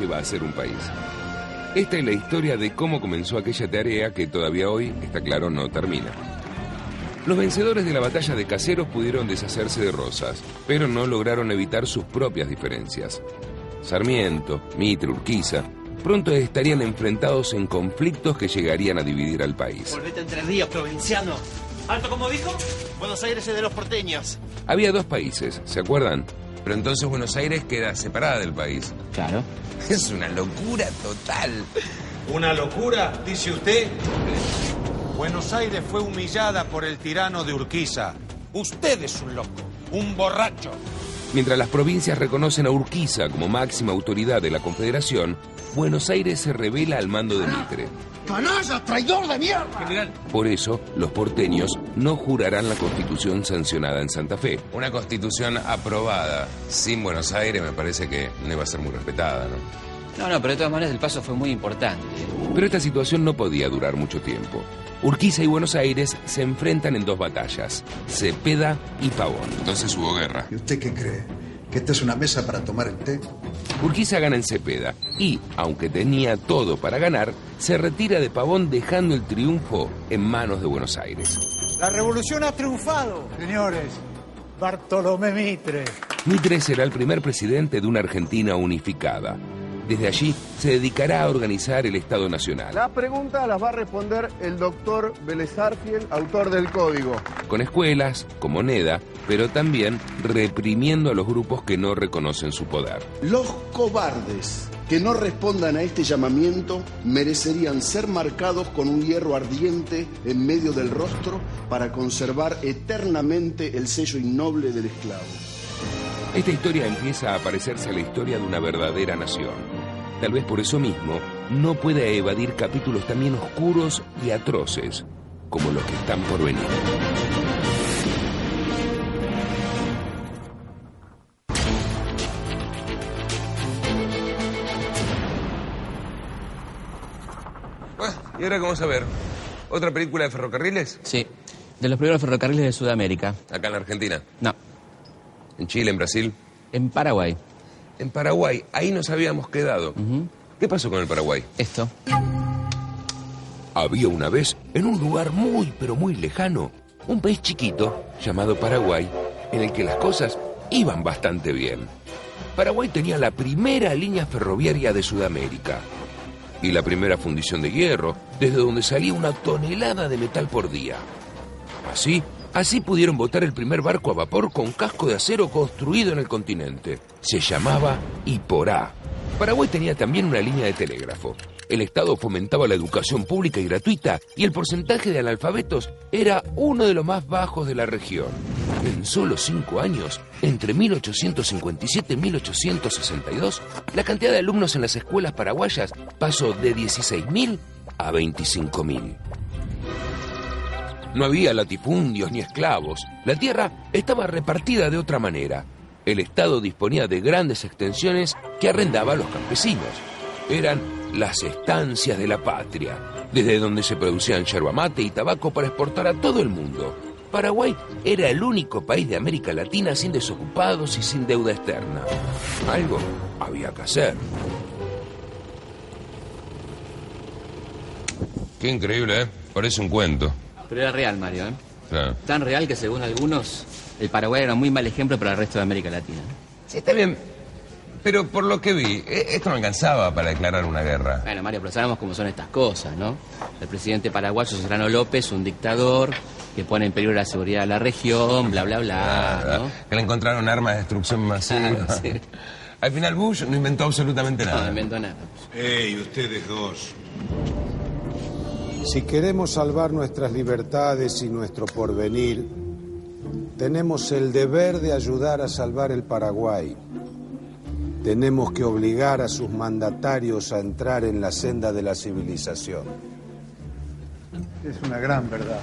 lleva a ser un país? Esta es la historia de cómo comenzó aquella tarea que todavía hoy, está claro, no termina. Los vencedores de la batalla de Caseros pudieron deshacerse de Rosas, pero no lograron evitar sus propias diferencias. Sarmiento, Mitre, Urquiza, pronto estarían enfrentados en conflictos que llegarían a dividir al país. Volvete entre ríos, provinciano. ¿Alto como dijo? Buenos Aires es de los porteños. Había dos países, ¿se acuerdan? Pero entonces Buenos Aires queda separada del país. Claro. Es una locura total. ¿Una locura, dice usted? Buenos Aires fue humillada por el tirano de Urquiza. Usted es un loco, un borracho. Mientras las provincias reconocen a Urquiza como máxima autoridad de la Confederación, Buenos Aires se revela al mando de Mitre. ¡Canalla, traidor de mierda! Por eso, los porteños no jurarán la constitución sancionada en Santa Fe. Una constitución aprobada sin Buenos Aires me parece que no iba a ser muy respetada, ¿no? No, no, pero de todas maneras el paso fue muy importante. Pero esta situación no podía durar mucho tiempo. Urquiza y Buenos Aires se enfrentan en dos batallas, Cepeda y Pavón. Entonces hubo guerra. ¿Y usted qué cree? ¿Que esta es una mesa para tomar el té? Urquiza gana en Cepeda y, aunque tenía todo para ganar, se retira de Pavón dejando el triunfo en manos de Buenos Aires. La revolución ha triunfado, señores. Bartolomé Mitre. Mitre será el primer presidente de una Argentina unificada. Desde allí se dedicará a organizar el Estado Nacional. Las preguntas las va a responder el doctor Vélez Arfiel, autor del código. Con escuelas, con moneda, pero también reprimiendo a los grupos que no reconocen su poder. Los cobardes que no respondan a este llamamiento merecerían ser marcados con un hierro ardiente en medio del rostro para conservar eternamente el sello innoble del esclavo. Esta historia empieza a parecerse a la historia de una verdadera nación. Tal vez por eso mismo no pueda evadir capítulos también oscuros y atroces como los que están por venir. ¿Y ahora vamos a ver? ¿Otra película de ferrocarriles? Sí, de los primeros ferrocarriles de Sudamérica. Acá en la Argentina. No, ¿En Chile, en Brasil? en Paraguay. En Paraguay, ahí nos habíamos quedado. ¿Qué pasó con el Paraguay? Esto. Había una vez, en un lugar muy, pero muy lejano, un país chiquito llamado Paraguay, en el que las cosas iban bastante bien. Paraguay tenía la primera línea ferroviaria de Sudamérica y la primera fundición de hierro, desde donde salía una tonelada de metal por día. Así, así pudieron botar el primer barco a vapor con casco de acero construido en el continente. Se llamaba Iporá. Paraguay tenía también una línea de telégrafo. El Estado fomentaba la educación pública y gratuita y el porcentaje de analfabetos era uno de los más bajos de la región. En solo cinco años, entre 1857 y 1862, la cantidad de alumnos en las escuelas paraguayas pasó de 16.000 a 25.000. No había latifundios ni esclavos. La tierra estaba repartida de otra manera. El Estado disponía de grandes extensiones que arrendaba a los campesinos. Eran las estancias de la patria, desde donde se producían yerba mate y tabaco para exportar a todo el mundo. Paraguay era el único país de América Latina sin desocupados y sin deuda externa. Algo había que hacer. Qué increíble, ¿eh? Parece un cuento. Pero era real, Mario, ¿eh? Claro. Tan real que según algunos, el Paraguay era un muy mal ejemplo para el resto de América Latina. Sí, está bien. Pero por lo que vi, e- esto no alcanzaba para declarar una guerra. Bueno, Mario, pero sabemos cómo son estas cosas, ¿no? El presidente paraguayo Serrano López, un dictador que pone en peligro la seguridad de la región, bla, bla, bla, ¿no? Que le encontraron armas de destrucción masiva. Claro, sí. Al final Bush no inventó absolutamente No, nada. no inventó nada. Ey, ustedes dos. Si queremos salvar nuestras libertades y nuestro porvenir, tenemos el deber de ayudar a salvar el Paraguay. Tenemos que obligar a sus mandatarios a entrar en la senda de la civilización. Es una gran verdad.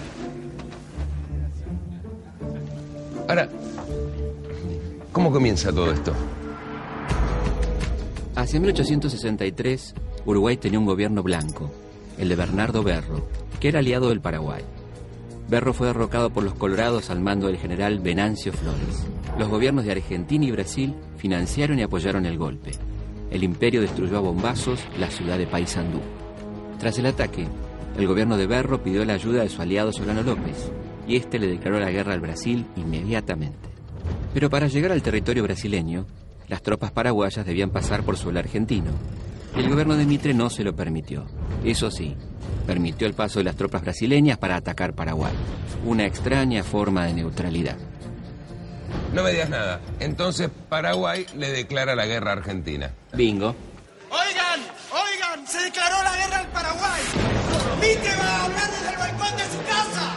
Ahora, ¿cómo comienza todo esto? Hacia 1863, Uruguay tenía un gobierno blanco, el de Bernardo Berro, que era aliado del Paraguay. Berro fue derrocado por los colorados al mando del general Venancio Flores. Los gobiernos de Argentina y Brasil financiaron y apoyaron el golpe. El imperio destruyó a bombazos la ciudad de Paysandú. Tras el ataque, el gobierno de Berro pidió la ayuda de su aliado Solano López, y este le declaró la guerra al Brasil inmediatamente. Pero para llegar al territorio brasileño, las tropas paraguayas debían pasar por suelo argentino. El gobierno de Mitre no se lo permitió. Eso sí, permitió el paso de las tropas brasileñas para atacar Paraguay. Una extraña forma de neutralidad. No me digas nada. Entonces Paraguay le declara la guerra a Argentina. Bingo. Oigan, oigan, se declaró la guerra al Paraguay. Mitre va a hablar desde el balcón de su casa.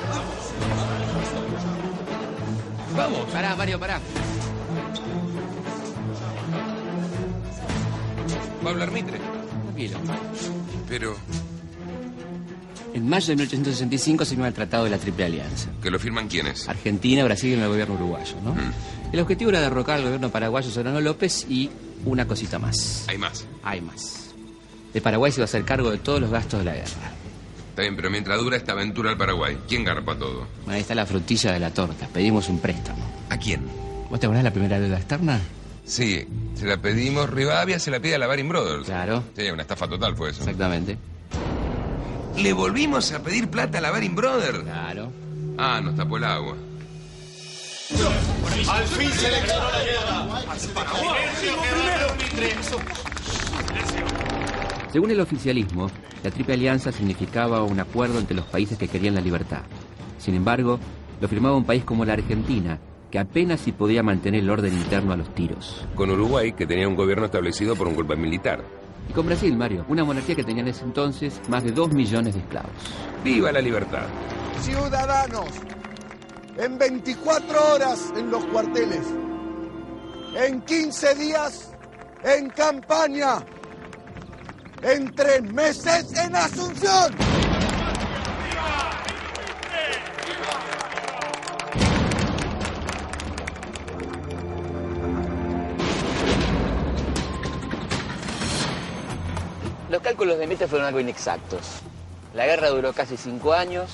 Vamos. Pará, Mario, pará. ¿Va a hablar Mitre? Tranquilo. Pero, En mayo de 1865 se firma el Tratado de la Triple Alianza. ¿que lo firman quiénes? Argentina, Brasil y el gobierno uruguayo, ¿no? Mm. El objetivo era derrocar al gobierno paraguayo Solano López y una cosita más. Hay más. Hay más. El Paraguay se iba a hacer cargo de todos los gastos de la guerra. Está bien, pero mientras dura esta aventura al Paraguay, ¿quién garpa todo? Bueno, ahí está la frutilla de la torta. Pedimos un préstamo. ¿A quién? ¿Vos te acordás de la primera deuda externa? Sí, se la pedimos. Rivadavia se la pide a la Baring Brothers. Claro. Sí, una estafa total fue eso. Exactamente. ¿Le volvimos a pedir plata a la Baring Brothers? Claro. Ah, nos tapó el agua. Al fin se declaró la guerra. Según el oficialismo, la Triple Alianza significaba un acuerdo entre los países que querían la libertad. Sin embargo, lo firmaba un país como la Argentina, que apenas si podía mantener el orden interno a los tiros. Con Uruguay, que tenía un gobierno establecido por un golpe militar. Y con Brasil, Mario, una monarquía que tenía en ese entonces más de dos millones de esclavos. ¡Viva la libertad! Ciudadanos, en 24 horas en los cuarteles, en 15 días en campaña, en tres meses en Asunción. Los cálculos de Mitre fueron algo inexactos. La guerra duró casi cinco años,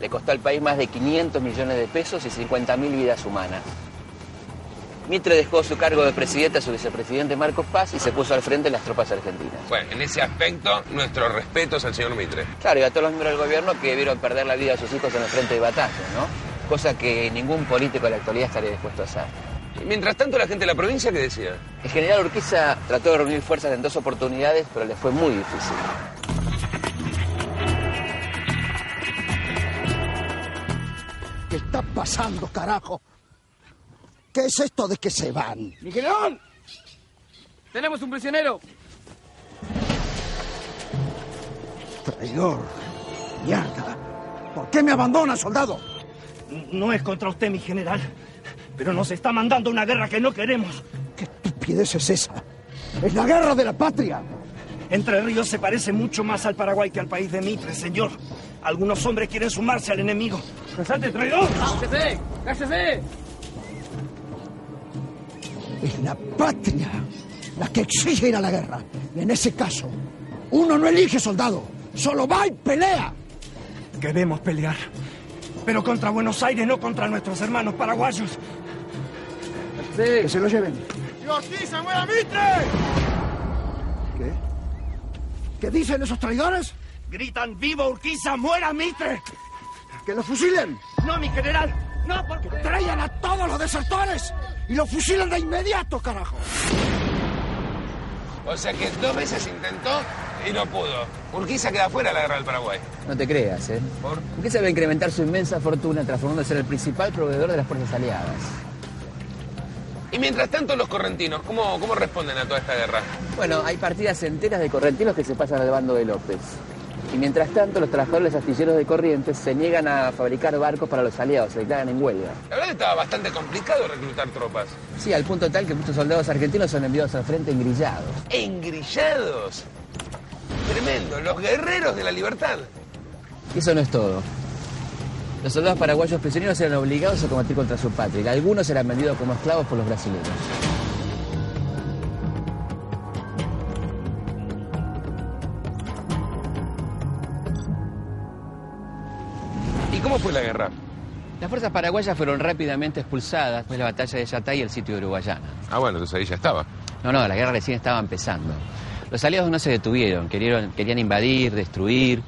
le costó al país más de 500 millones de pesos y 50.000 vidas humanas. Mitre dejó su cargo de presidente a su vicepresidente Marcos Paz y se puso al frente de las tropas argentinas. Bueno, en ese aspecto, nuestros respetos al señor Mitre. Claro, y a todos los miembros del gobierno que vieron perder la vida de sus hijos en el frente de batalla, ¿no? Cosa que ningún político de la actualidad estaría dispuesto a hacer. Mientras tanto, la gente de la provincia, ¿qué decía? El general Urquiza trató de reunir fuerzas en dos oportunidades, pero le fue muy difícil. ¿Qué está pasando, carajo? ¿Qué es esto de que se van? ¡Mi general! ¡Tenemos un prisionero! Traidor. Mierda. ¿Por qué me abandona, soldado? No es contra usted, mi general, pero nos está mandando una guerra que no queremos. ¿Qué estupidez es esa? Es la guerra de la patria. Entre Ríos se parece mucho más al Paraguay que al país de Mitre, señor. Algunos hombres quieren sumarse al enemigo. ¡Resalte, traidor! ¡Cállese! ¡Cállese! Es la patria la que exige ir a la guerra. Y en ese caso, uno no elige soldado, solo va y pelea. Queremos pelear, pero contra Buenos Aires, no contra nuestros hermanos paraguayos. Que se lo lleven. ¡Ortiza, muera Mitre! ¿Qué? ¿Qué dicen esos traidores? Gritan, ¡Viva Urquiza, muera Mitre! ¡Que lo fusilen! No, mi general, no, porque... ¡Traigan a todos los desertores! ¡Y lo fusilen de inmediato, carajo! O sea que dos veces intentó y no pudo. Urquiza queda fuera de la guerra del Paraguay. No te creas, ¿eh? ¿Por? Urquiza va a incrementar su inmensa fortuna transformándose en el principal proveedor de las fuerzas aliadas. Y mientras tanto, los correntinos, ¿cómo, cómo responden a toda esta guerra? Bueno, hay partidas enteras de correntinos que se pasan al bando de López. Y mientras tanto, los trabajadores astilleros de Corrientes se niegan a fabricar barcos para los aliados, se declaran en huelga. La verdad estaba bastante complicado reclutar tropas. Sí, al punto tal que muchos soldados argentinos son enviados al frente engrillados. ¡Engrillados! Tremendo, los guerreros de la libertad. Y eso no es todo. Los soldados paraguayos prisioneros eran obligados a combatir contra su patria algunos eran vendidos como esclavos por los brasileños. ¿Y cómo fue la guerra? Las fuerzas paraguayas fueron rápidamente expulsadas después de la batalla de Yatay y el sitio de Uruguayana. Ah, bueno, entonces ahí ya estaba. No, no, la guerra recién estaba empezando. Los aliados no se detuvieron, querían, querían invadir, destruir,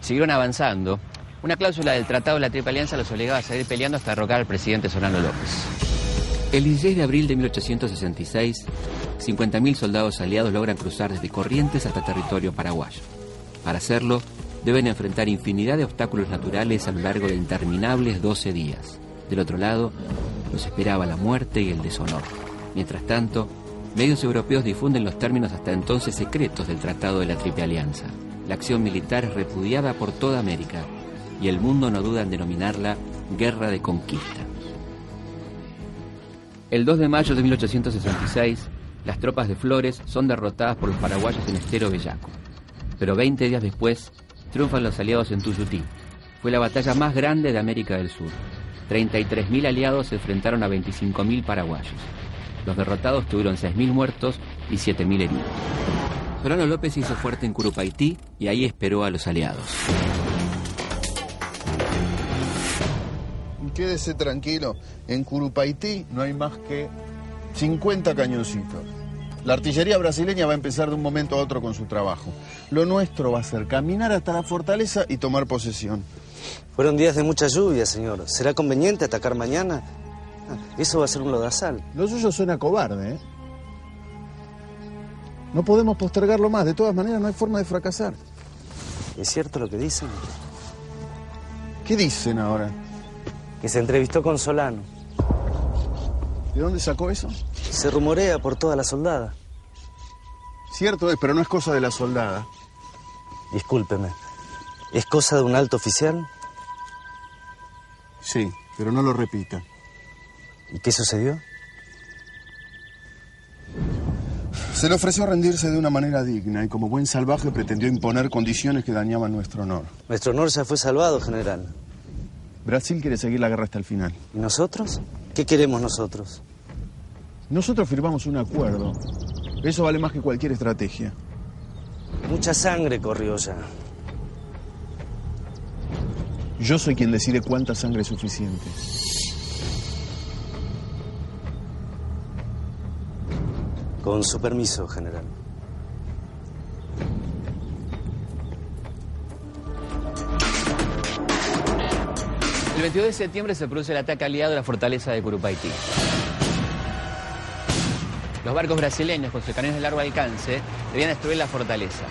siguieron avanzando. Una cláusula del Tratado de la Triple Alianza los obligaba a seguir peleando hasta derrocar al presidente Solano López. El 16 de abril de 1866, 50.000 soldados aliados logran cruzar desde Corrientes hasta territorio paraguayo. Para hacerlo, deben enfrentar infinidad de obstáculos naturales a lo largo de interminables 12 días. Del otro lado, los esperaba la muerte y el deshonor. Mientras tanto, medios europeos difunden los términos hasta entonces secretos del Tratado de la Triple Alianza. La acción militar es repudiada por toda América y el mundo no duda en denominarla Guerra de Conquista. El 2 de mayo de 1866, las tropas de Flores son derrotadas por los paraguayos en Estero Bellaco. Pero 20 días después, triunfan los aliados en Tuyutí. Fue la batalla más grande de América del Sur. 33.000 aliados se enfrentaron a 25.000 paraguayos. Los derrotados tuvieron 6.000 muertos y 7.000 heridos. Solano López hizo fuerte en Curupaití y ahí esperó a los aliados. Quédese tranquilo, en Curupaití no hay más que 50 cañoncitos. La artillería brasileña va a empezar de un momento a otro con su trabajo. Lo nuestro va a ser caminar hasta la fortaleza y tomar posesión. Fueron días de mucha lluvia, señor. ¿Será conveniente atacar mañana? Ah, Eso va a ser un lodazal. Lo suyo suena cobarde, ¿eh? No podemos postergarlo más. De todas maneras, no hay forma de fracasar. ¿Es cierto lo que dicen? ¿Qué dicen ahora? Que se entrevistó con Solano. ¿De dónde sacó eso? Se rumorea por toda la soldada. Cierto es, pero no es cosa de la soldada. Discúlpeme. ¿Es cosa de un alto oficial? Sí, pero no lo repita. ¿Y qué sucedió? Se le ofreció rendirse de una manera digna y como buen salvaje pretendió imponer condiciones que dañaban nuestro honor. Nuestro honor ya fue salvado, general. Brasil quiere seguir la guerra hasta el final. ¿Y nosotros? ¿Qué queremos nosotros? Nosotros firmamos un acuerdo. Eso vale más que cualquier estrategia. Mucha sangre corrió ya. Yo soy quien decide cuánta sangre es suficiente. Con su permiso, general. El 22 de septiembre se produce el ataque aliado a la fortaleza de Curupaití. Los barcos brasileños con sus cañones de largo alcance debían destruir la fortaleza.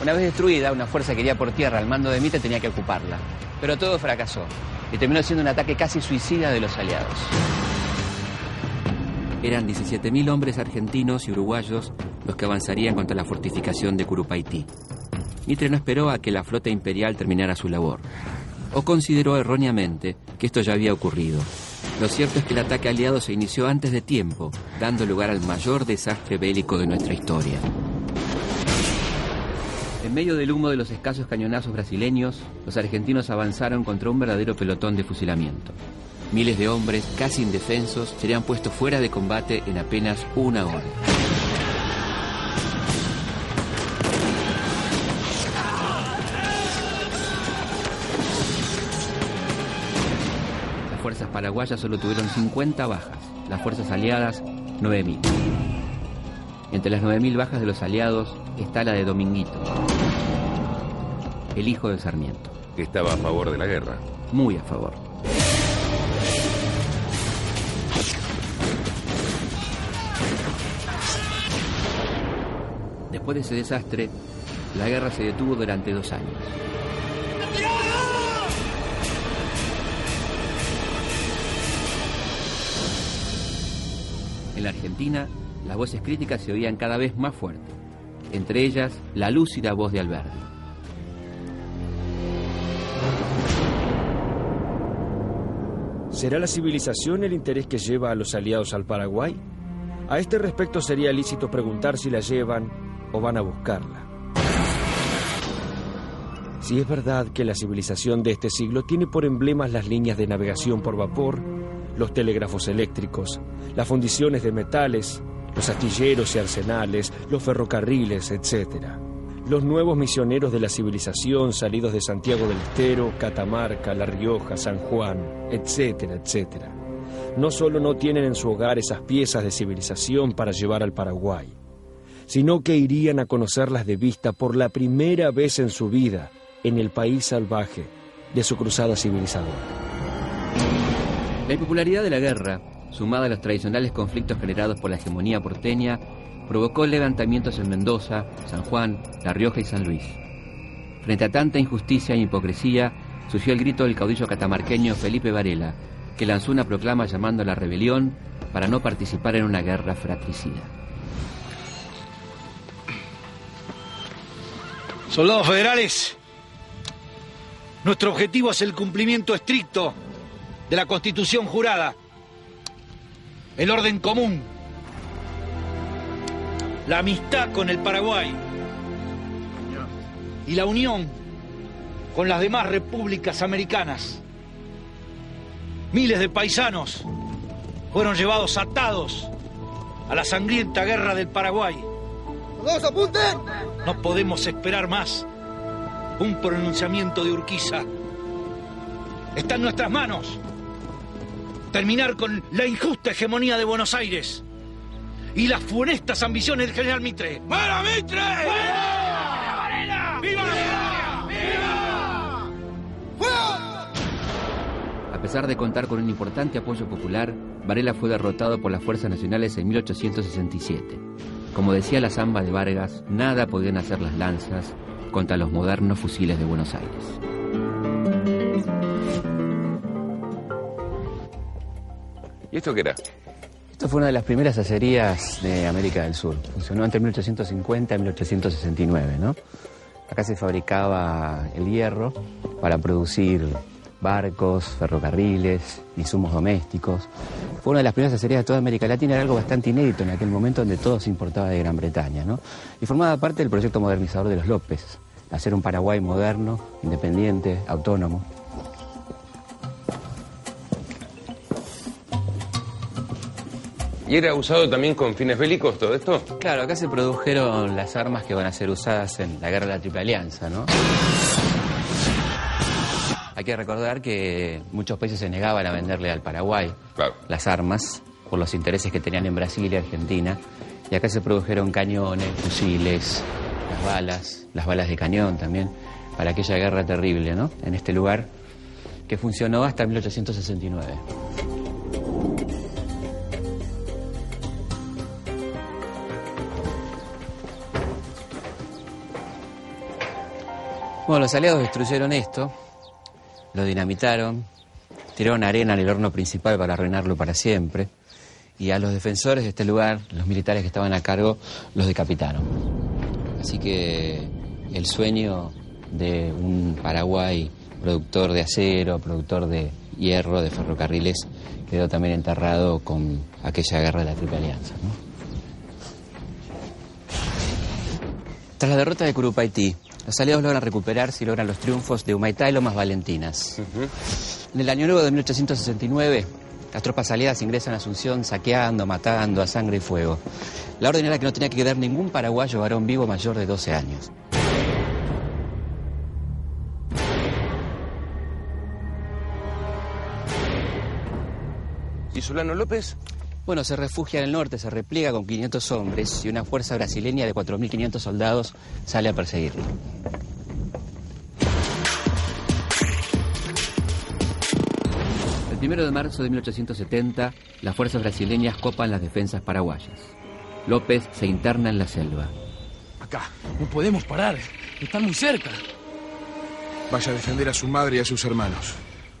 Una vez destruida, una fuerza que iría por tierra al mando de Mitre tenía que ocuparla. Pero todo fracasó y terminó siendo un ataque casi suicida de los aliados. Eran 17.000 hombres argentinos y uruguayos los que avanzarían contra la fortificación de Curupaití. Mitre no esperó a que la flota imperial terminara su labor, o consideró erróneamente que esto ya había ocurrido. Lo cierto es que el ataque aliado se inició antes de tiempo, dando lugar al mayor desastre bélico de nuestra historia. En medio del humo de los escasos cañonazos brasileños, los argentinos avanzaron contra un verdadero pelotón de fusilamiento. Miles de hombres, casi indefensos, serían puestos fuera de combate en apenas una hora. Paraguayas solo tuvieron 50 bajas, las fuerzas aliadas 9.000. Entre las 9.000 bajas de los aliados está la de Dominguito, el hijo de Sarmiento. Que estaba a favor de la guerra. Muy a favor. Después de ese desastre, la guerra se detuvo durante dos años. En la Argentina, las voces críticas se oían cada vez más fuerte, entre ellas la lúcida voz de Alberti. ¿Será la civilización el interés que lleva a los aliados al Paraguay? A este respecto sería lícito preguntar si la llevan o van a buscarla. Si es verdad que la civilización de este siglo tiene por emblemas las líneas de navegación por vapor, los telégrafos eléctricos, las fundiciones de metales, los astilleros y arsenales, los ferrocarriles, etc. Los nuevos misioneros de la civilización salidos de Santiago del Estero, Catamarca, La Rioja, San Juan, etcétera, etcétera. No solo no tienen en su hogar esas piezas de civilización para llevar al Paraguay, sino que irían a conocerlas de vista por la primera vez en su vida en el país salvaje de su cruzada civilizadora. La impopularidad de la guerra, sumada a los tradicionales conflictos generados por la hegemonía porteña, provocó levantamientos en Mendoza, San Juan, La Rioja y San Luis. Frente a tanta injusticia e hipocresía, surgió el grito del caudillo catamarqueño Felipe Varela, que lanzó una proclama llamando a la rebelión para no participar en una guerra fratricida. Soldados federales, nuestro objetivo es el cumplimiento estricto de la Constitución jurada, el orden común, la amistad con el Paraguay y la unión con las demás repúblicas americanas. Miles de paisanos fueron llevados atados a la sangrienta guerra del Paraguay. ¡Todos apunten! No podemos esperar más un pronunciamiento de Urquiza. Está en nuestras manos terminar con la injusta hegemonía de Buenos Aires y las funestas ambiciones del general Mitre. ¡Para Mitre! ¡Viva! ¡Viva! A pesar de contar con un importante apoyo popular, Varela fue derrotado por las fuerzas nacionales en 1867. Como decía la zamba de Vargas, nada podían hacer las lanzas contra los modernos fusiles de Buenos Aires. ¿Y esto qué era? Esto fue una de las primeras acerías de América del Sur. Funcionó entre 1850 y 1869, ¿no? Acá se fabricaba el hierro para producir barcos, ferrocarriles, insumos domésticos. Fue una de las primeras acerías de toda América Latina, era algo bastante inédito en aquel momento donde todo se importaba de Gran Bretaña, ¿no? Y formaba parte del proyecto modernizador de los López, hacer un Paraguay moderno, independiente, autónomo. ¿Y era usado también con fines bélicos todo esto? Claro, acá se produjeron las armas que van a ser usadas en la guerra de la Triple Alianza, ¿no? Hay que recordar que muchos países se negaban a venderle al Paraguay las armas por los intereses que tenían en Brasil y Argentina. Y acá se produjeron cañones, fusiles, las balas, las balas de cañón también, para aquella guerra terrible, ¿no? En este lugar que funcionó hasta 1869. Bueno, los aliados destruyeron esto, lo dinamitaron, tiraron arena en el horno principal para arruinarlo para siempre, y a los defensores de este lugar, los militares que estaban a cargo, los decapitaron. Así que el sueño de un Paraguay productor de acero, productor de hierro, de ferrocarriles, quedó también enterrado con aquella guerra de la Triple Alianza. Tras la derrota de Curupaití, los aliados logran recuperarse y logran los triunfos de Humaitá y Lomas Valentinas. En el año nuevo de 1869, las tropas aliadas ingresan a Asunción saqueando, matando a sangre y fuego. La orden era que no tenía que quedar ningún paraguayo varón vivo mayor de 12 años. ¿Y Solano López? Bueno, se refugia en el norte, se repliega con 500 hombres y una fuerza brasileña de 4.500 soldados sale a perseguirlo. El primero de marzo de 1870, las fuerzas brasileñas copan las defensas paraguayas. López se interna en la selva. Acá, no podemos parar. Están muy cerca. Vaya a defender a su madre y a sus hermanos.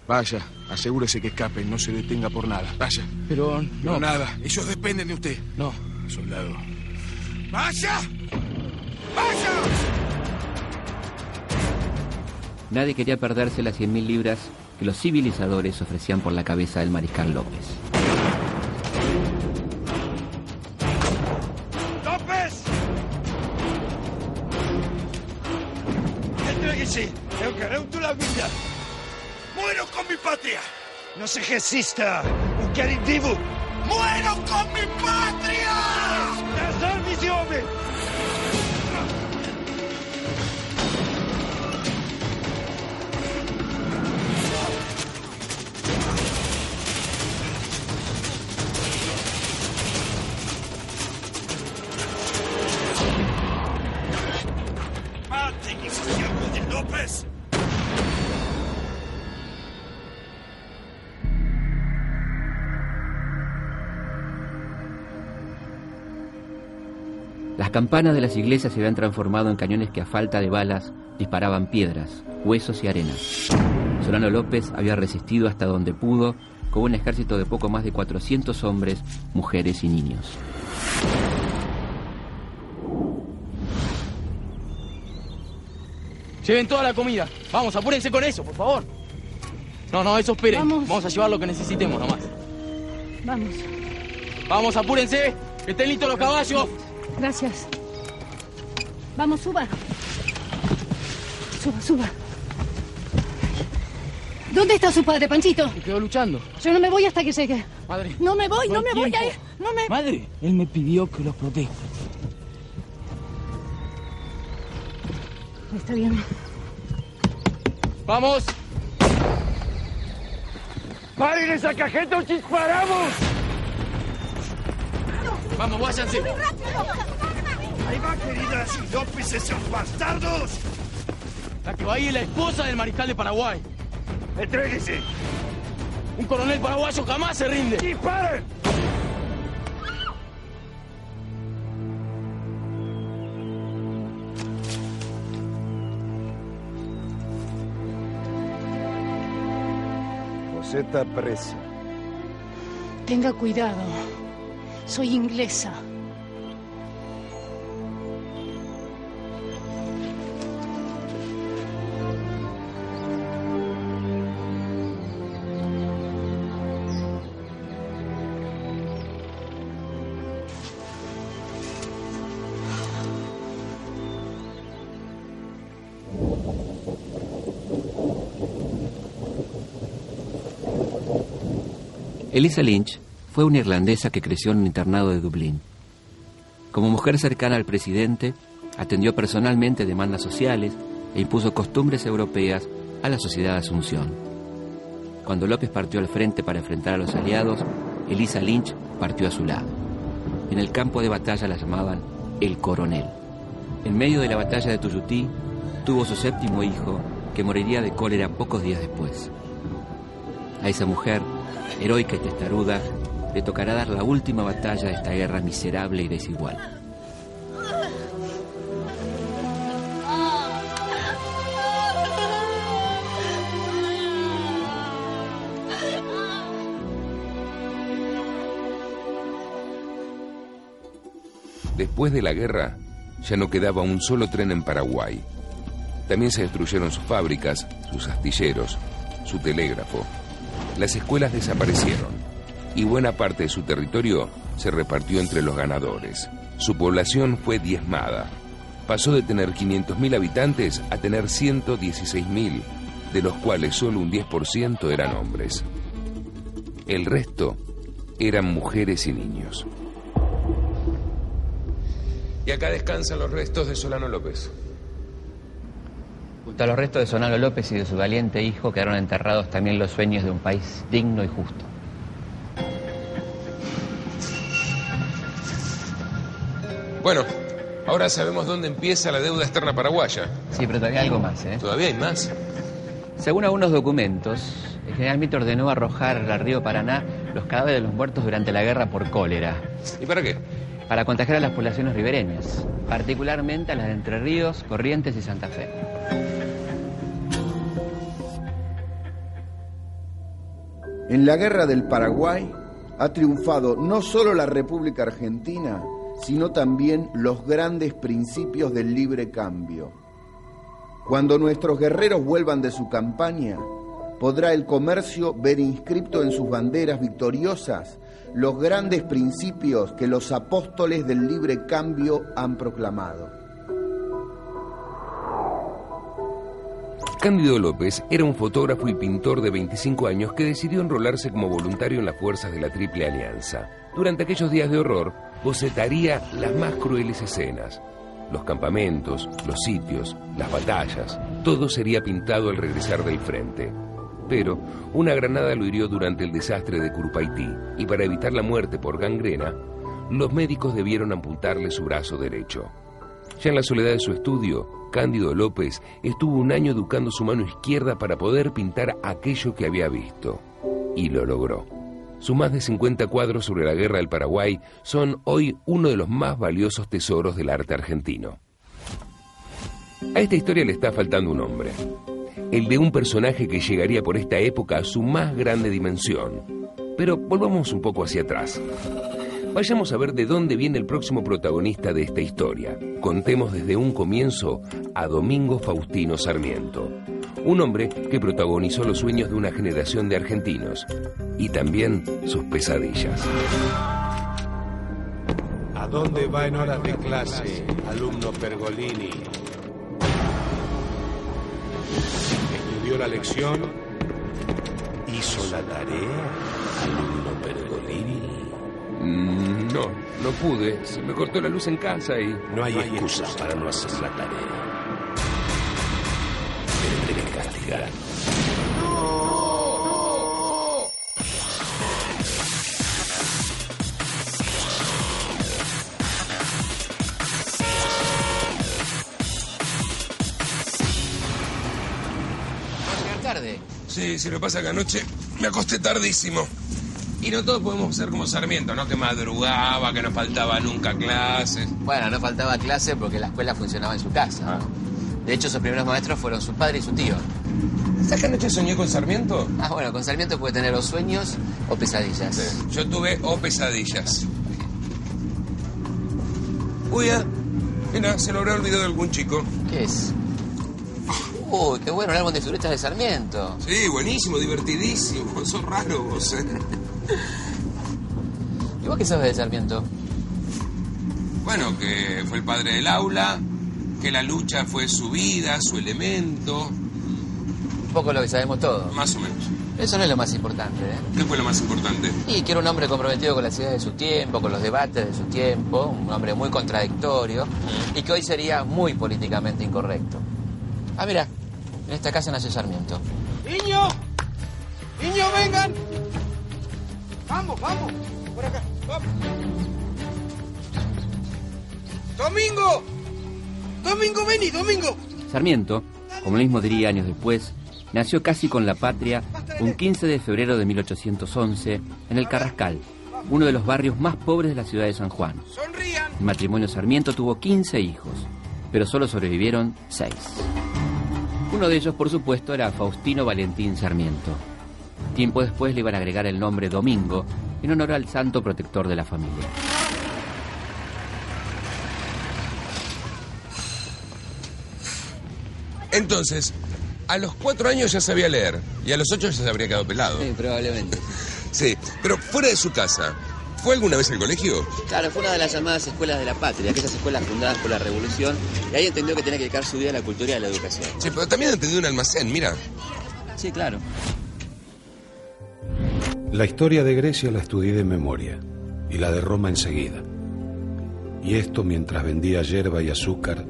Vaya, asegúrese que escapen, no se detenga por nada. Vaya. Pero no. Nada. Ellos dependen de usted. No. Soldado. ¡Vaya! ¡Vaya! nadie quería perderse las 100.000 libras que los civilizadores ofrecían por la cabeza del mariscal López. ¡López! Entréguese. Eu quero la vida. No se resista. Querem vivo. Muero con mi patria. Las y hombres. ¡Maten diablos de López! Las campanas de las iglesias se habían transformado en cañones que a falta de balas disparaban piedras, huesos y arena. Solano López había resistido hasta donde pudo con un ejército de poco más de 400 hombres, mujeres y niños. Lleven toda la comida. Vamos, apúrense con eso, por favor. No, no, eso esperen. Vamos, a llevar lo que necesitemos nomás. Vamos. Vamos, apúrense. Que estén listos los caballos. Gracias. Vamos, suba. Suba, suba. ¿Dónde está su padre, Panchito? Me quedó luchando. Yo no me voy hasta que llegue. Madre. No me voy, no, me voy a ir. No me... Madre, él me pidió que los proteja. Está bien. ¡Vamos! ¡Paren esa cajeta o disparamos! Vamos, váyanse. Ahí va, queridas y López, esos bastardos. La que va ahí es la esposa del mariscal de Paraguay. Entréguese. Un coronel paraguayo jamás se rinde. ¡Disparen! Rosetta presa. Tenga cuidado. Soy inglesa. Elisa Lynch fue una irlandesa que creció en un internado de Dublín. Como mujer cercana al presidente, atendió personalmente demandas sociales e impuso costumbres europeas a la sociedad de Asunción. Cuando López partió al frente para enfrentar a los aliados, Elisa Lynch partió a su lado. En el campo de batalla la llamaban el coronel. En medio de la batalla de Tuyutí, tuvo su séptimo hijo, que moriría de cólera pocos días después. A esa mujer, heroica y testaruda, le tocará dar la última batalla de esta guerra miserable y desigual. Después de la guerra, ya no quedaba un solo tren en Paraguay. También se destruyeron sus fábricas, sus astilleros, su telégrafo. Las escuelas desaparecieron y buena parte de su territorio se repartió entre los ganadores. Su población fue diezmada. Pasó de tener 500.000 habitantes a tener 116.000, de los cuales solo un 10% eran hombres. El resto eran mujeres y niños. Y acá descansan los restos de Solano López. Junto a los restos de Sonalo López y de su valiente hijo quedaron enterrados también los sueños de un país digno y justo. Bueno, ahora sabemos dónde empieza la deuda externa paraguaya. Sí, pero todavía hay algo más, ¿eh? ¿Todavía hay más? Según algunos documentos, el general Mitre ordenó arrojar al río Paraná los cadáveres de los muertos durante la guerra por cólera. ¿Y para qué? Para contagiar a las poblaciones ribereñas, particularmente a las de Entre Ríos, Corrientes y Santa Fe. En la guerra del Paraguay ha triunfado no solo la República Argentina, sino también los grandes principios del libre cambio. Cuando nuestros guerreros vuelvan de su campaña, podrá el comercio ver inscripto en sus banderas victoriosas los grandes principios que los apóstoles del libre cambio han proclamado. Cándido López era un fotógrafo y pintor de 25 años que decidió enrolarse como voluntario en las fuerzas de la Triple Alianza. Durante aquellos días de horror, bocetaría las más crueles escenas. Los campamentos, los sitios, las batallas, todo sería pintado al regresar del frente. Pero una granada lo hirió durante el desastre de Curupaití y para evitar la muerte por gangrena, los médicos debieron amputarle su brazo derecho. Ya en la soledad de su estudio, Cándido López estuvo un año educando su mano izquierda para poder pintar aquello que había visto. Y lo logró. Sus más de 50 cuadros sobre la guerra del Paraguay son hoy uno de los más valiosos tesoros del arte argentino. A esta historia le está faltando un hombre. El de un personaje que llegaría por esta época a su más grande dimensión. Pero volvamos un poco hacia atrás. Vayamos a ver de dónde viene el próximo protagonista de esta historia. Contemos desde un comienzo a Domingo Faustino Sarmiento, un hombre que protagonizó los sueños de una generación de argentinos y también sus pesadillas. ¿A dónde va en horas de clase, alumno Pergolini? ¿Estudió la lección? ¿Hizo la tarea, alumno Pergolini? Mm, No, no pude. Se me cortó la luz en casa y... No hay excusa para no hacer la tarea. Tendré que castigar. Sí, si lo pasa que anoche me acosté tardísimo. Y no todos podemos ser como Sarmiento, ¿no? Que madrugaba, que no faltaba nunca clases. Bueno, no faltaba clase porque la escuela funcionaba en su casa. De hecho, sus primeros maestros fueron su padre y su tío. ¿Sabes que anoche soñé con Sarmiento? Ah, bueno, con Sarmiento puede tener o sueños o pesadillas. Yo tuve o pesadillas. Uy, ah, mira, se lo habrá olvidado algún chico. ¿Qué es? Uy, qué bueno, el álbum de figuritas de Sarmiento. Sí, buenísimo, divertidísimo. Sos raro vos, ¿eh? ¿Y vos qué sabes de Sarmiento? Bueno, que fue el padre del aula, que la lucha fue su vida, su elemento. Un poco lo que sabemos todos. Más o menos. Eso no es lo más importante, ¿eh? ¿Qué fue lo más importante? Y que era un hombre comprometido con las ideas de su tiempo, con los debates de su tiempo, un hombre muy contradictorio y que hoy sería muy políticamente incorrecto. Ah, mira, en esta casa nació Sarmiento. ¡Niño! ¡Niño, vengan! Vamos, vamos. Por acá, vamos. ¡Domingo! ¡Domingo, vení, Domingo! Sarmiento, como él mismo diría años después, nació casi con la patria un 15 de febrero de 1811 en el Carrascal, uno de los barrios más pobres de la ciudad de San Juan. El matrimonio Sarmiento tuvo 15 hijos, pero solo sobrevivieron 6. Uno de ellos, por supuesto, era Faustino Valentín Sarmiento. Tiempo después le iban a agregar el nombre Domingo en honor al santo protector de la familia. Entonces, a los cuatro años ya sabía leer y a los ocho ya se habría quedado pelado. Sí, probablemente. Sí, pero fuera de su casa, ¿fue alguna vez al colegio? Claro, fue una de las llamadas escuelas de la patria, aquellas escuelas fundadas por la revolución, y ahí entendió que tenía que dedicar su vida a la cultura y a la educación. Sí, pero también entendió un almacén, mira. Sí, claro. La historia de Grecia la estudié de memoria y la de Roma enseguida. Y esto mientras vendía hierba y azúcar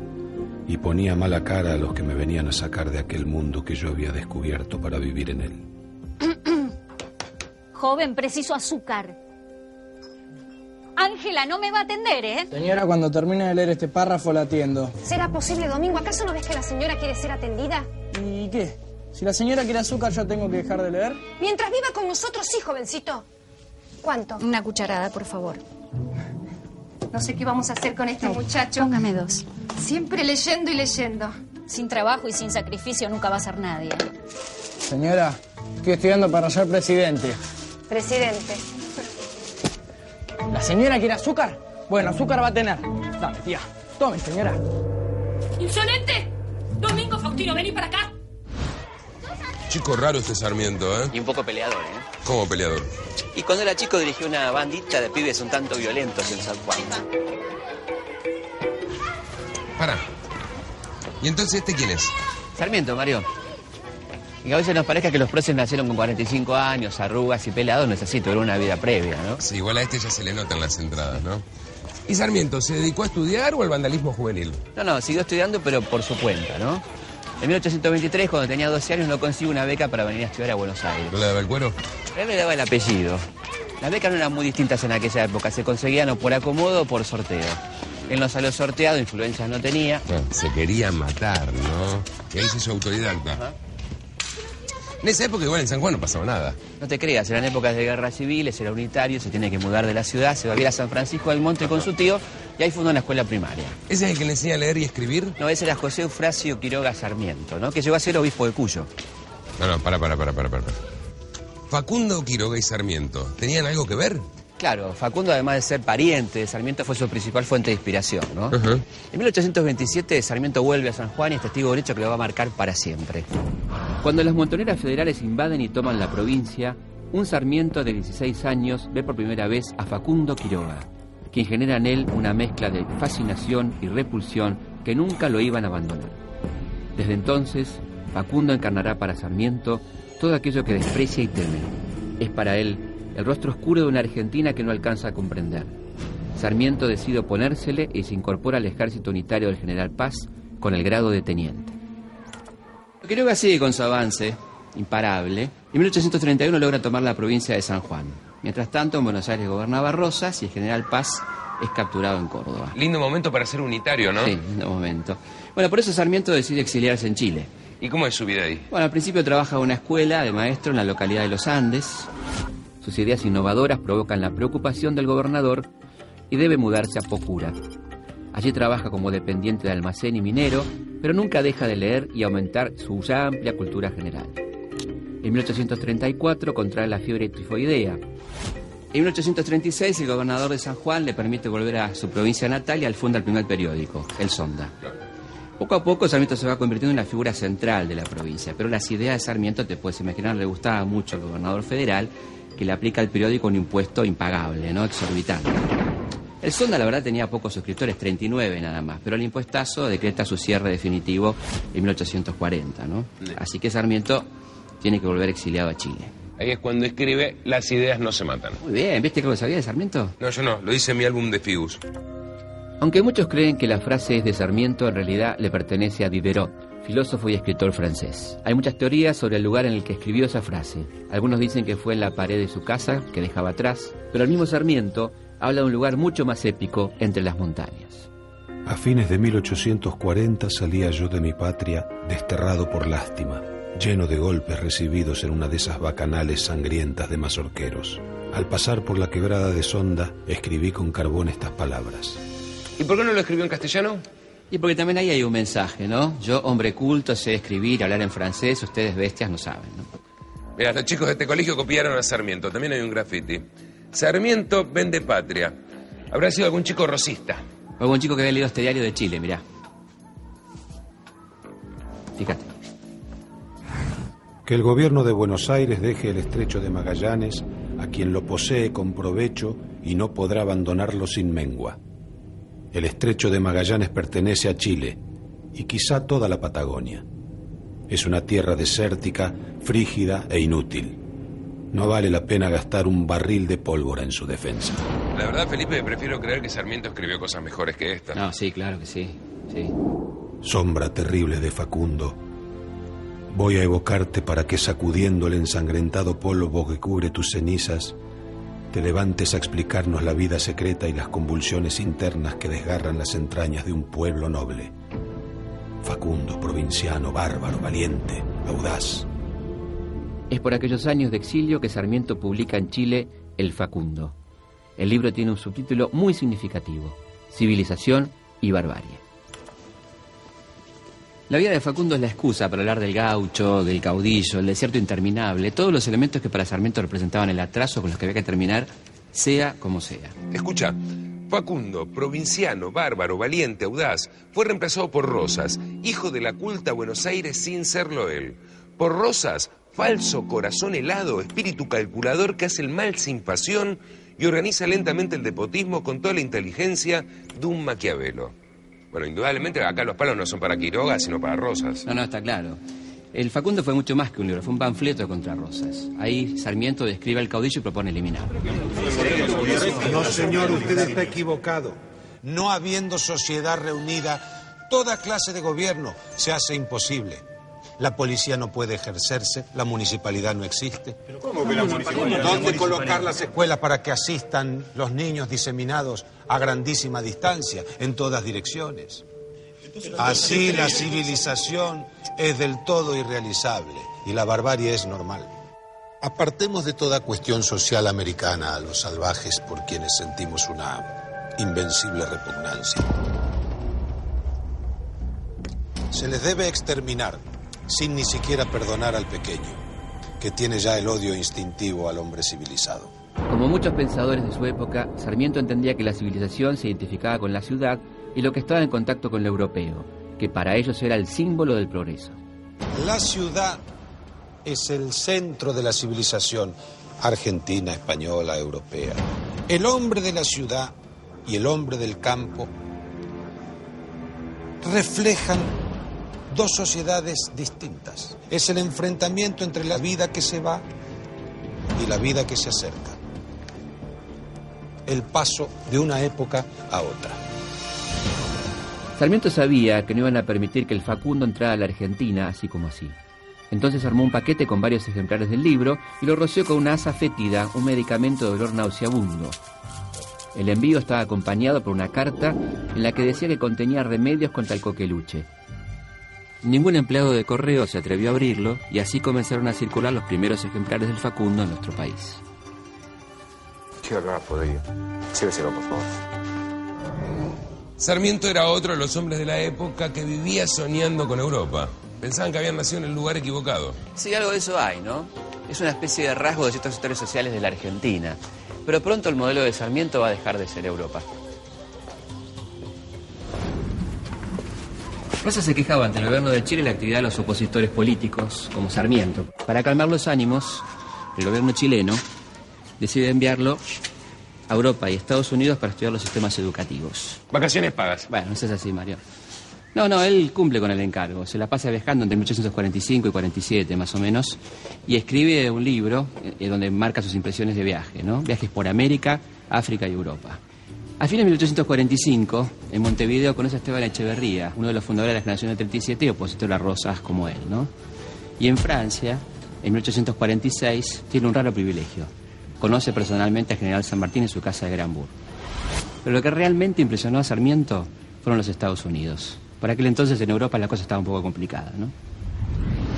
y ponía mala cara a los que me venían a sacar de aquel mundo que yo había descubierto para vivir en él. Joven, preciso azúcar. Ángela no me va a atender, ¿eh? Señora, cuando termine de leer este párrafo la atiendo. ¿Será posible, Domingo? ¿Acaso no ves que la señora quiere ser atendida? ¿Y qué? Si la señora quiere azúcar, ¿yo tengo que dejar de leer? Mientras viva con nosotros, sí, jovencito. ¿Cuánto? Una cucharada, por favor. No sé qué vamos a hacer con este muchacho. Póngame dos. Siempre leyendo y leyendo. Sin trabajo y sin sacrificio nunca va a ser nadie. Señora, estoy estudiando para ser presidente. Presidente. ¿La señora quiere azúcar? Bueno, azúcar va a tener. Dame, tía. Tome, señora. ¡Insolente! Domingo Faustino vení para acá. Chico raro este Sarmiento, ¿eh? Y un poco peleador, ¿eh? Como peleador. Y cuando era chico dirigió una bandita de pibes un tanto violentos en San Juan. Para. ¿Y entonces este quién es? Sarmiento, Mario. Y que a veces nos parezca que los próceres nacieron con 45 años, arrugas y peleados, no es así, tuvieron una vida previa, ¿no? Sí, igual a este ya se le notan las entradas, ¿no? ¿Y Sarmiento se dedicó a estudiar o al vandalismo juvenil? No, no, siguió estudiando, pero por su cuenta, ¿no? En 1823, cuando tenía 12 años, no consigo una beca para venir a estudiar a Buenos Aires. ¿No le daba el cuero? Él le daba el apellido. Las becas no eran muy distintas en aquella época, se conseguían o por acomodo o por sorteo. Él no salió sorteado, influencias no tenía. Bueno, se quería matar, ¿no? Y ahí se hizo autodidacta. En esa época igual en San Juan no pasaba nada. No te creas, eran épocas de guerra civiles, era unitario, se tiene que mudar de la ciudad, se va a ir a San Francisco del Monte con su tío y ahí fundó una escuela primaria. ¿Ese es el que le enseña a leer y escribir? No, ese era José Eufrasio Quiroga Sarmiento, ¿no? Que llegó a ser obispo de Cuyo. No, no, para, para, para, para, para. Facundo Quiroga y Sarmiento, ¿tenían algo que ver? Claro, Facundo, además de ser pariente de Sarmiento, fue su principal fuente de inspiración, ¿no? En 1827, Sarmiento vuelve a San Juan y es testigo derecho que lo va a marcar para siempre. Cuando las montoneras federales invaden y toman la provincia, un Sarmiento de 16 años ve por primera vez a Facundo Quiroga, quien genera en él una mezcla de fascinación y repulsión que nunca lo iban a abandonar. Desde entonces, Facundo encarnará para Sarmiento todo aquello que desprecia y teme. Es para él el rostro oscuro de una Argentina que no alcanza a comprender. Sarmiento decide oponérsele y se incorpora al ejército unitario del general Paz con el grado de teniente. Quiroga sigue con su avance, imparable. En 1831 logra tomar la provincia de San Juan. Mientras tanto, en Buenos Aires gobernaba Rosas y el general Paz es capturado en Córdoba. Lindo momento para ser unitario, ¿no? Sí, lindo momento. Bueno, por eso Sarmiento decide exiliarse en Chile. ¿Y cómo es su vida ahí? Bueno, al principio trabaja en una escuela de maestro en la localidad de Los Andes. Sus ideas innovadoras provocan la preocupación del gobernador y debe mudarse a Pocura. Allí trabaja como dependiente de almacén y minero, pero nunca deja de leer y aumentar su amplia cultura general. En 1834 contrae la fiebre tifoidea. En 1836 el gobernador de San Juan le permite volver a su provincia natal y al funda el primer periódico, El Sonda. Poco a poco Sarmiento se va convirtiendo en la figura central de la provincia, pero las ideas de Sarmiento, te puedes imaginar, le gustaba mucho al gobernador federal que le aplica al periódico un impuesto impagable, ¿no? Exorbitante. El Sonda, la verdad, tenía pocos suscriptores, 39 nada más, pero el impuestazo decreta su cierre definitivo en 1840, ¿no? Así que Sarmiento tiene que volver exiliado a Chile. Ahí es cuando escribe Las ideas no se matan. Muy bien, ¿viste cómo sabía de Sarmiento? No, yo no, lo dice en mi álbum de Figus. Aunque muchos creen que la frase es de Sarmiento, en realidad le pertenece a Diderot, filósofo y escritor francés. Hay muchas teorías sobre el lugar en el que escribió esa frase. Algunos dicen que fue en la pared de su casa, que dejaba atrás, pero el mismo Sarmiento habla de un lugar mucho más épico entre las montañas. A fines de 1840 salía yo de mi patria desterrado por lástima, lleno de golpes recibidos en una de esas bacanales sangrientas de mazorqueros. Al pasar por la quebrada de Sonda, escribí con carbón estas palabras. ¿Y por qué no lo escribió en castellano? Y porque también ahí hay un mensaje, ¿no? Yo, hombre culto, sé escribir, hablar en francés, ustedes bestias no saben, ¿no? Mira, los chicos de este colegio copiaron a Sarmiento. También hay un graffiti. Sarmiento vende patria. Habrá sido algún chico rosista. O algún chico que había leído este diario de Chile, mirá. Fíjate. Que el gobierno de Buenos Aires deje el estrecho de Magallanes a quien lo posee con provecho y no podrá abandonarlo sin mengua. El estrecho de Magallanes pertenece a Chile y quizá toda la Patagonia. Es una tierra desértica, frígida e inútil. No vale la pena gastar un barril de pólvora en su defensa. La verdad, Felipe, prefiero creer que Sarmiento escribió cosas mejores que esta. No, sí, claro que sí. Sí. Sombra terrible de Facundo. Voy a evocarte para que sacudiendo el ensangrentado polvo que cubre tus cenizas, te levantes a explicarnos la vida secreta y las convulsiones internas que desgarran las entrañas de un pueblo noble. Facundo, provinciano, bárbaro, valiente, audaz. Es por aquellos años de exilio que Sarmiento publica en Chile El Facundo. El libro tiene un subtítulo muy significativo, Civilización y Barbarie. La vida de Facundo es la excusa para hablar del gaucho, del caudillo, el desierto interminable, todos los elementos que para Sarmiento representaban el atraso con los que había que terminar, sea como sea. Escucha, Facundo, provinciano, bárbaro, valiente, audaz, fue reemplazado por Rosas, hijo de la culta Buenos Aires sin serlo él. Por Rosas, falso corazón helado, espíritu calculador que hace el mal sin pasión y organiza lentamente el depotismo con toda la inteligencia de un Maquiavelo. Bueno, indudablemente acá los palos no son para Quiroga, sino para Rosas. No, no, está claro. El Facundo fue mucho más que un libro, fue un panfleto contra Rosas. Ahí Sarmiento describe al caudillo y propone eliminarlo. No, señor, usted está equivocado. No habiendo sociedad reunida, toda clase de gobierno se hace imposible. La policía no puede ejercerse, la municipalidad no existe. ¿Cómo que la municipalidad? ¿Dónde colocar las escuelas para que asistan los niños diseminados a grandísima distancia en todas direcciones? Así la civilización es del todo irrealizable y la barbarie es normal. Apartemos de toda cuestión social americana a los salvajes por quienes sentimos una invencible repugnancia. Se les debe exterminar sin ni siquiera perdonar al pequeño, que tiene ya el odio instintivo al hombre civilizado. Como muchos pensadores de su época, Sarmiento entendía que la civilización se identificaba con la ciudad y lo que estaba en contacto con lo europeo, que para ellos era el símbolo del progreso. La ciudad es el centro de la civilización argentina, española, europea. El hombre de la ciudad y el hombre del campo reflejan dos sociedades distintas. Es el enfrentamiento entre la vida que se va y la vida que se acerca. El paso de una época a otra. Sarmiento sabía que no iban a permitir que el Facundo entrara a la Argentina así como así. Entonces armó un paquete con varios ejemplares del libro y lo roció con una asa fétida, un medicamento de dolor nauseabundo. El envío estaba acompañado por una carta en la que decía que contenía remedios contra el coqueluche. Ningún empleado de correo se atrevió a abrirlo y así comenzaron a circular los primeros ejemplares del Facundo en nuestro país. por favor. Sarmiento era otro de los hombres de la época que vivía soñando con Europa. Pensaban que habían nacido en el lugar equivocado. Sí, algo de eso hay, ¿no? Es una especie de rasgo de ciertos sectores sociales de la Argentina. Pero pronto el modelo de Sarmiento va a dejar de ser Europa. Rosa se quejaba ante el gobierno de Chile la actividad de los opositores políticos, como Sarmiento. Para calmar los ánimos, el gobierno chileno decide enviarlo a Europa y Estados Unidos para estudiar los sistemas educativos. Vacaciones pagas. Bueno, no es así, Mario. No, no, él cumple con el encargo. Se la pasa viajando entre 1845 y 47, más o menos, y escribe un libro eh, donde marca sus impresiones de viaje, ¿no? Viajes por América, África y Europa. A fines de 1845, en Montevideo conoce a Esteban Echeverría, uno de los fundadores de la generación del 37 y opositor a Rosas como él, ¿no? Y en Francia, en 1846, tiene un raro privilegio Conoce personalmente al general San Martín en su casa de Granburg. Pero lo que realmente impresionó a Sarmiento fueron los Estados Unidos. Para aquel entonces en Europa la cosa estaba un poco complicada, ¿no?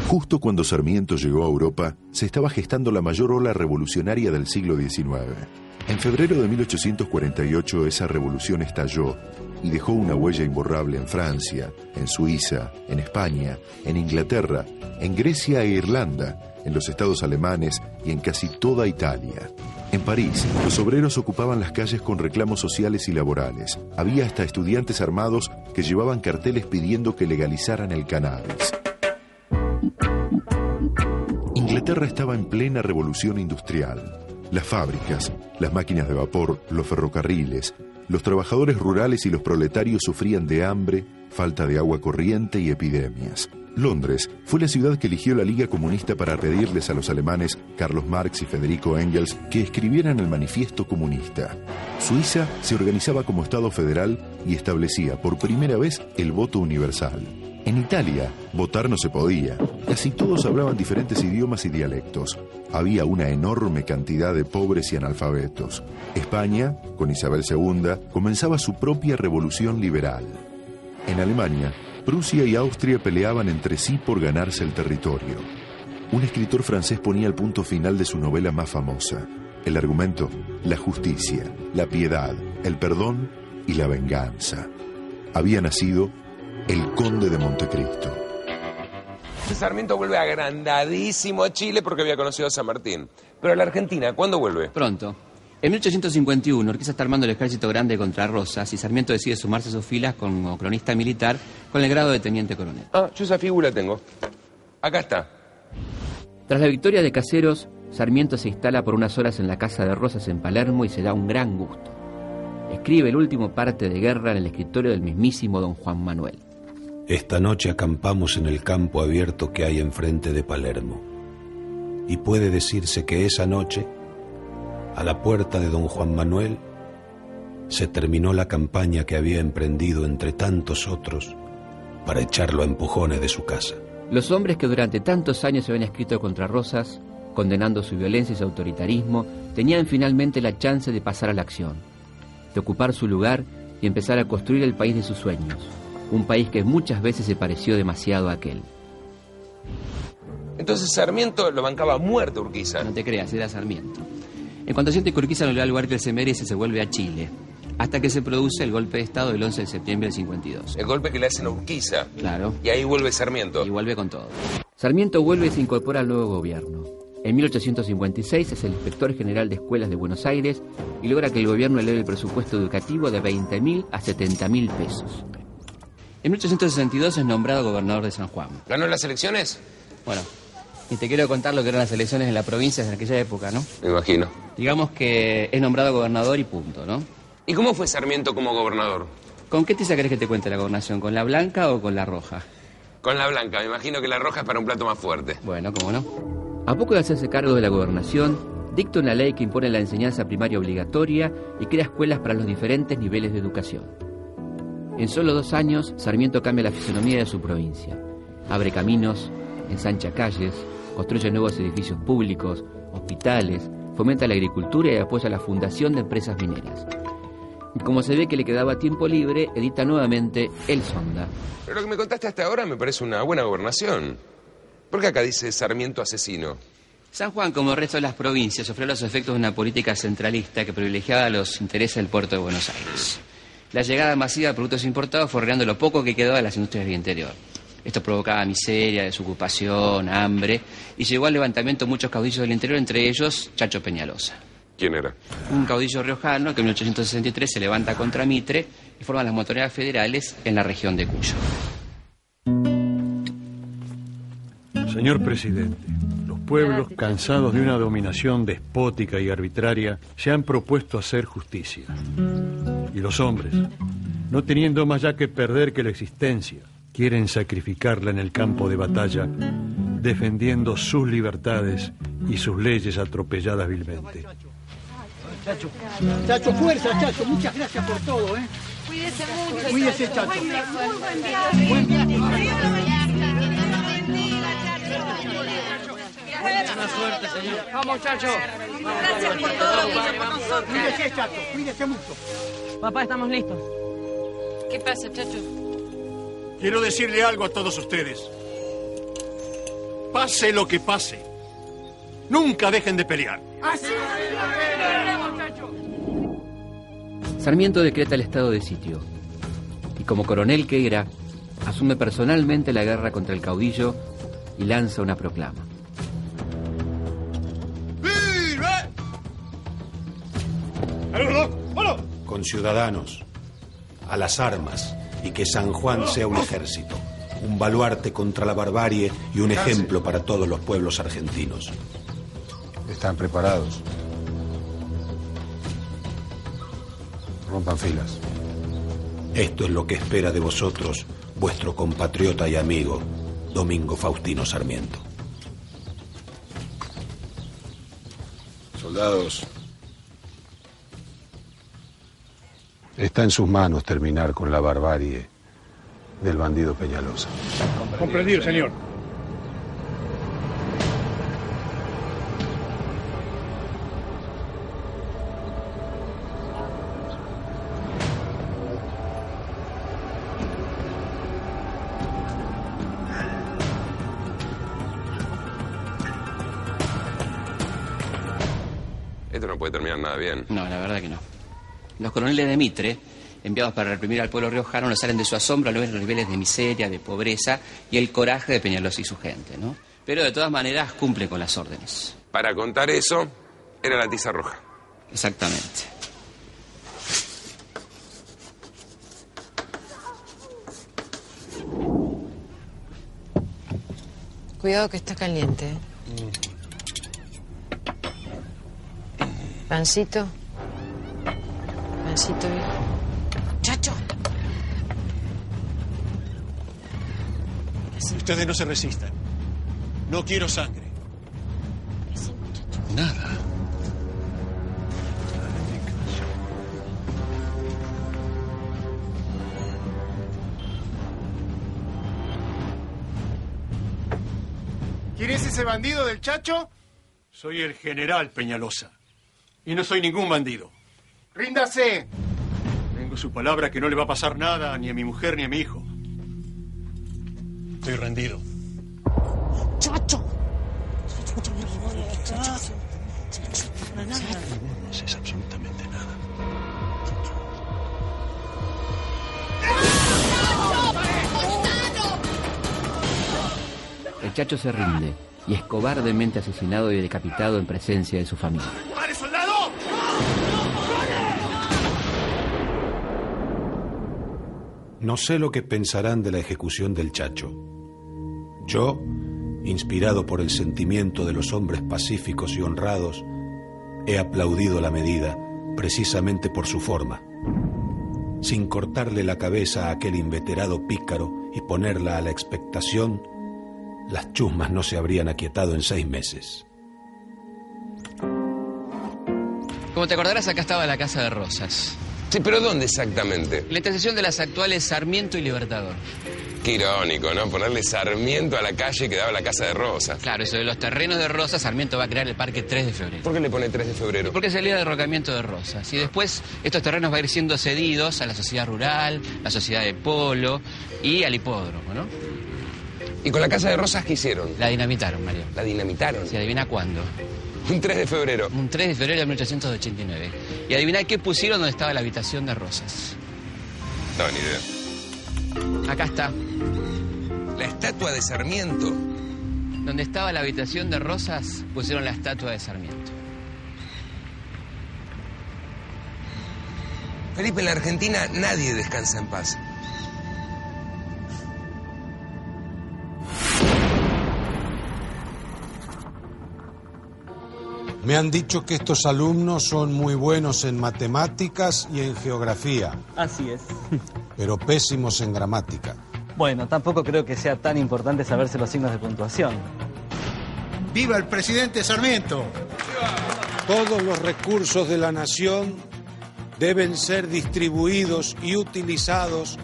Justo cuando Sarmiento llegó a Europa, se estaba gestando la mayor ola revolucionaria del siglo XIX. En febrero de 1848 esa revolución estalló y dejó una huella imborrable en Francia, en Suiza, en España, en Inglaterra, en Grecia e Irlanda, en los estados alemanes y en casi toda Italia. En París, los obreros ocupaban las calles con reclamos sociales y laborales. Había hasta estudiantes armados que llevaban carteles pidiendo que legalizaran el cannabis. Inglaterra estaba en plena revolución industrial. Las fábricas, las máquinas de vapor, los ferrocarriles, los trabajadores rurales y los proletarios sufrían de hambre, falta de agua corriente y epidemias. Londres fue la ciudad que eligió la Liga Comunista para pedirles a los alemanes Carlos Marx y Federico Engels que escribieran el manifiesto comunista. Suiza se organizaba como Estado federal y establecía por primera vez el voto universal. En Italia, votar no se podía. Casi todos hablaban diferentes idiomas y dialectos. Había una enorme cantidad de pobres y analfabetos. España, con Isabel II, comenzaba su propia revolución liberal. En Alemania, Prusia y Austria peleaban entre sí por ganarse el territorio. Un escritor francés ponía el punto final de su novela más famosa. El argumento, la justicia, la piedad, el perdón y la venganza. Había nacido el conde de Montecristo. Sarmiento vuelve agrandadísimo a Chile porque había conocido a San Martín. Pero a la Argentina, ¿cuándo vuelve? Pronto. En 1851, Urquiza está armando el ejército grande contra Rosas y Sarmiento decide sumarse a sus filas como cronista militar con el grado de teniente coronel. Ah, yo esa figura tengo. Acá está. Tras la victoria de Caseros, Sarmiento se instala por unas horas en la casa de Rosas en Palermo y se da un gran gusto. Escribe el último parte de guerra en el escritorio del mismísimo don Juan Manuel. Esta noche acampamos en el campo abierto que hay enfrente de Palermo. Y puede decirse que esa noche a la puerta de don Juan Manuel, se terminó la campaña que había emprendido entre tantos otros para echarlo a empujones de su casa. Los hombres que durante tantos años se habían escrito contra Rosas, condenando su violencia y su autoritarismo, tenían finalmente la chance de pasar a la acción, de ocupar su lugar y empezar a construir el país de sus sueños, un país que muchas veces se pareció demasiado a aquel. Entonces Sarmiento lo bancaba muerto Urquiza. No te creas, era Sarmiento. En cuanto siente Urquiza no le da lugar que se merece, se vuelve a Chile. Hasta que se produce el golpe de Estado del 11 de septiembre del 52. El golpe que le hacen a Urquiza. Claro. Y ahí vuelve Sarmiento. Y vuelve con todo. Sarmiento vuelve y se incorpora al nuevo gobierno. En 1856 es el inspector general de escuelas de Buenos Aires y logra que el gobierno eleve el presupuesto educativo de 20.000 a 70.000 pesos. En 1862 es nombrado gobernador de San Juan. ¿Ganó las elecciones? Bueno, y te quiero contar lo que eran las elecciones en la provincia en aquella época, ¿no? Me imagino. Digamos que es nombrado gobernador y punto, ¿no? ¿Y cómo fue Sarmiento como gobernador? ¿Con qué tiza querés que te cuente la gobernación? ¿Con la blanca o con la roja? Con la blanca, me imagino que la roja es para un plato más fuerte. Bueno, ¿cómo no? A poco de hacerse cargo de la gobernación, dicta una ley que impone la enseñanza primaria obligatoria y crea escuelas para los diferentes niveles de educación. En solo dos años, Sarmiento cambia la fisonomía de su provincia. Abre caminos, ensancha calles, construye nuevos edificios públicos, hospitales, fomenta la agricultura y apoya la fundación de empresas mineras. Y como se ve que le quedaba tiempo libre, edita nuevamente El Sonda. Pero lo que me contaste hasta ahora me parece una buena gobernación. ¿Por qué acá dice Sarmiento asesino? San Juan, como el resto de las provincias, sufrió los efectos de una política centralista que privilegiaba los intereses del puerto de Buenos Aires. La llegada masiva de productos importados fue lo poco que quedaba de las industrias del interior. Esto provocaba miseria, desocupación, hambre y llegó al levantamiento de muchos caudillos del interior, entre ellos Chacho Peñalosa. ¿Quién era? Un caudillo riojano que en 1863 se levanta contra Mitre y forma las montoneras federales en la región de Cuyo. Señor presidente, pueblos, cansados de una dominación despótica y arbitraria, se han propuesto hacer justicia. Y los hombres, no teniendo más ya que perder que la existencia, quieren sacrificarla en el campo de batalla, defendiendo sus libertades y sus leyes atropelladas vilmente. Chacho, Chacho, fuerza, Chacho, muchas gracias por todo, ¿eh? Cuídese mucho. Cuídese, Chacho. Buen viaje. Buena suerte, señor. Vamos, Chacho. Gracias por todo lo que hizo por nosotros. Cuídese, Chacho, cuídese mucho. Papá, estamos listos. ¿Qué pasa, chacho? Quiero decirle algo a todos ustedes. Pase lo que pase, nunca dejen de pelear. Sarmiento decreta el estado de sitio y como coronel que era, asume personalmente la guerra contra el caudillo y lanza una proclama. Con ciudadanos, a las armas y que San Juan sea un ejército, un baluarte contra la barbarie y un ejemplo para todos los pueblos argentinos. Están preparados. Rompan filas. Esto es lo que espera de vosotros vuestro compatriota y amigo, Domingo Faustino Sarmiento. Soldados, está en sus manos terminar con la barbarie del bandido Peñalosa. Comprendido, señor. Los coroneles de Mitre, enviados para reprimir al pueblo riojano, no salen de su asombro al ver los niveles de miseria, de pobreza y el coraje de Peñalosa y su gente, ¿no? Pero de todas maneras cumple con las órdenes. Para contar eso, era la tiza roja. Exactamente. Cuidado que está caliente. ¿eh? Pancito. Hijo. Chacho. Ustedes no se resistan. No quiero sangre. Nada. ¿Quién es ese bandido del Chacho? Soy el general Peñalosa. Y no soy ningún bandido. Ríndase. Tengo su palabra que no le va a pasar nada ni a mi mujer ni a mi hijo. Estoy rendido. Chacho. No haces absolutamente nada. El Chacho se rinde y es cobardemente asesinado y decapitado en presencia de su familia. ¡Pare, soldado! No sé lo que pensarán de la ejecución del Chacho. Yo, inspirado por el sentimiento de los hombres pacíficos y honrados, he aplaudido la medida precisamente por su forma. Sin cortarle la cabeza a aquel inveterado pícaro y ponerla a la expectación, las chusmas no se habrían aquietado en seis meses. Como te acordarás, acá estaba la Casa de Rosas. Sí, pero ¿dónde exactamente? La intersección de las actuales Sarmiento y Libertador. Qué irónico, ¿no? Ponerle Sarmiento a la calle que daba la Casa de Rosas. Claro, eso de los terrenos de Rosas, Sarmiento va a crear el Parque 3 de febrero. ¿Por qué le pone 3 de febrero? Porque es el día de derrocamiento de Rosas. Y después estos terrenos van a ir siendo cedidos a la sociedad rural, la sociedad de polo y al hipódromo, ¿no? ¿Y con la Casa de Rosas qué hicieron? La dinamitaron, Mario. ¿La dinamitaron? ¿Se adivina cuándo? Un 3 de febrero. Un 3 de febrero de 1889. Y adivina qué pusieron donde estaba la habitación de Rosas. No, ni idea. Acá está. La estatua de Sarmiento. Donde estaba la habitación de Rosas, pusieron la estatua de Sarmiento. Felipe, en la Argentina nadie descansa en paz. Me han dicho que estos alumnos son muy buenos en matemáticas y en geografía, Así es. pero pésimos en gramática. Bueno, tampoco creo que sea tan importante saberse los signos de puntuación. ¡Viva el presidente Sarmiento! Todos los recursos de la nación deben ser distribuidos y utilizados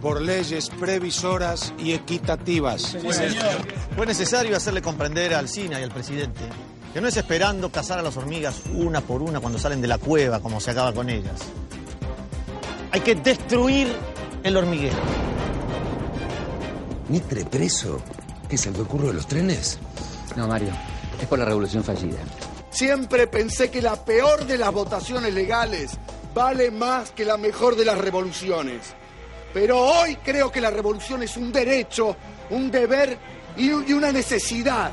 por leyes previsoras y equitativas. Fue necesario hacerle comprender al SINA y al presidente que no es esperando cazar a las hormigas una por una cuando salen de la cueva como se acaba con ellas. Hay que destruir el hormiguero. ¿Mitre preso? ¿Qué es el que ocurre de los trenes? No, Mario. Es por la revolución fallida. Siempre pensé que la peor de las votaciones legales vale más que la mejor de las revoluciones. Pero hoy creo que la revolución es un derecho, un deber y y una necesidad.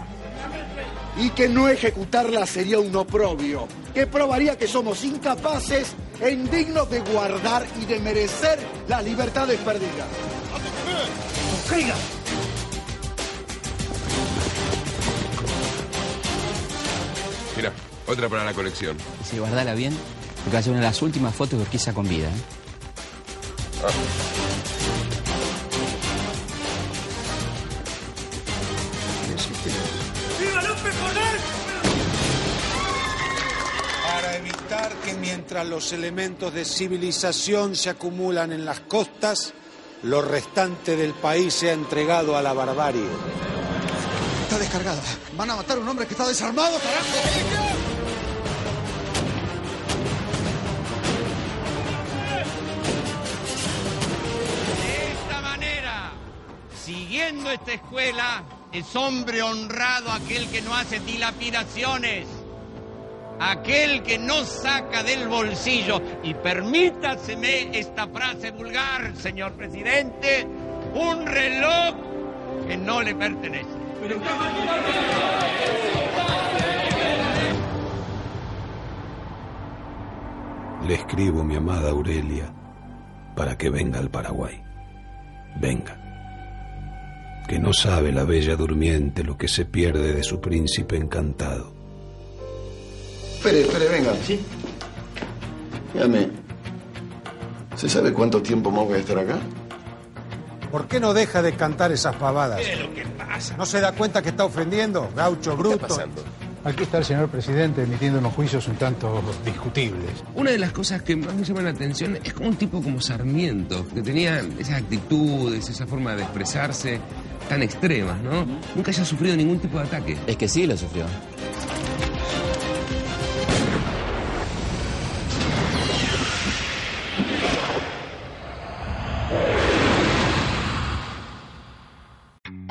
Y que no ejecutarla sería un oprobio, que probaría que somos incapaces e indignos de guardar y de merecer las libertades perdidas. ¡Caiga! Mira, otra para la colección. Si guardala bien, porque va a ser una de las últimas fotos de Urquiza con vida. ¿eh? ¡Viva mientras los elementos de civilización se acumulan en las costas, lo restante del país sea entregado a la barbarie. Está descargada. Van a matar a un hombre que está desarmado, carajo. De esta manera, siguiendo esta escuela, es hombre honrado aquel que no hace dilapidaciones, aquel que no saca del bolsillo. Y permítaseme esta frase vulgar, señor presidente, un reloj que no le pertenece. Le escribo, mi amada Aurelia, para que venga al Paraguay. Venga. Que no sabe la bella durmiente lo que se pierde de su príncipe encantado. Espere, espere, venga. ¿Sí? Dígame, ¿se sabe cuánto tiempo más voy a estar acá? ¿Por qué no deja de cantar esas pavadas? ¿Qué es lo que pasa? ¿No se da cuenta que está ofendiendo? Gaucho, bruto. pasando? Aquí está el señor presidente emitiendo unos juicios un tanto discutibles. Una de las cosas que más me llaman la atención es como un tipo como Sarmiento, que tenía esas actitudes, esa forma de expresarse tan extremas, ¿no? Nunca haya sufrido ningún tipo de ataque. Es que sí lo sufrió.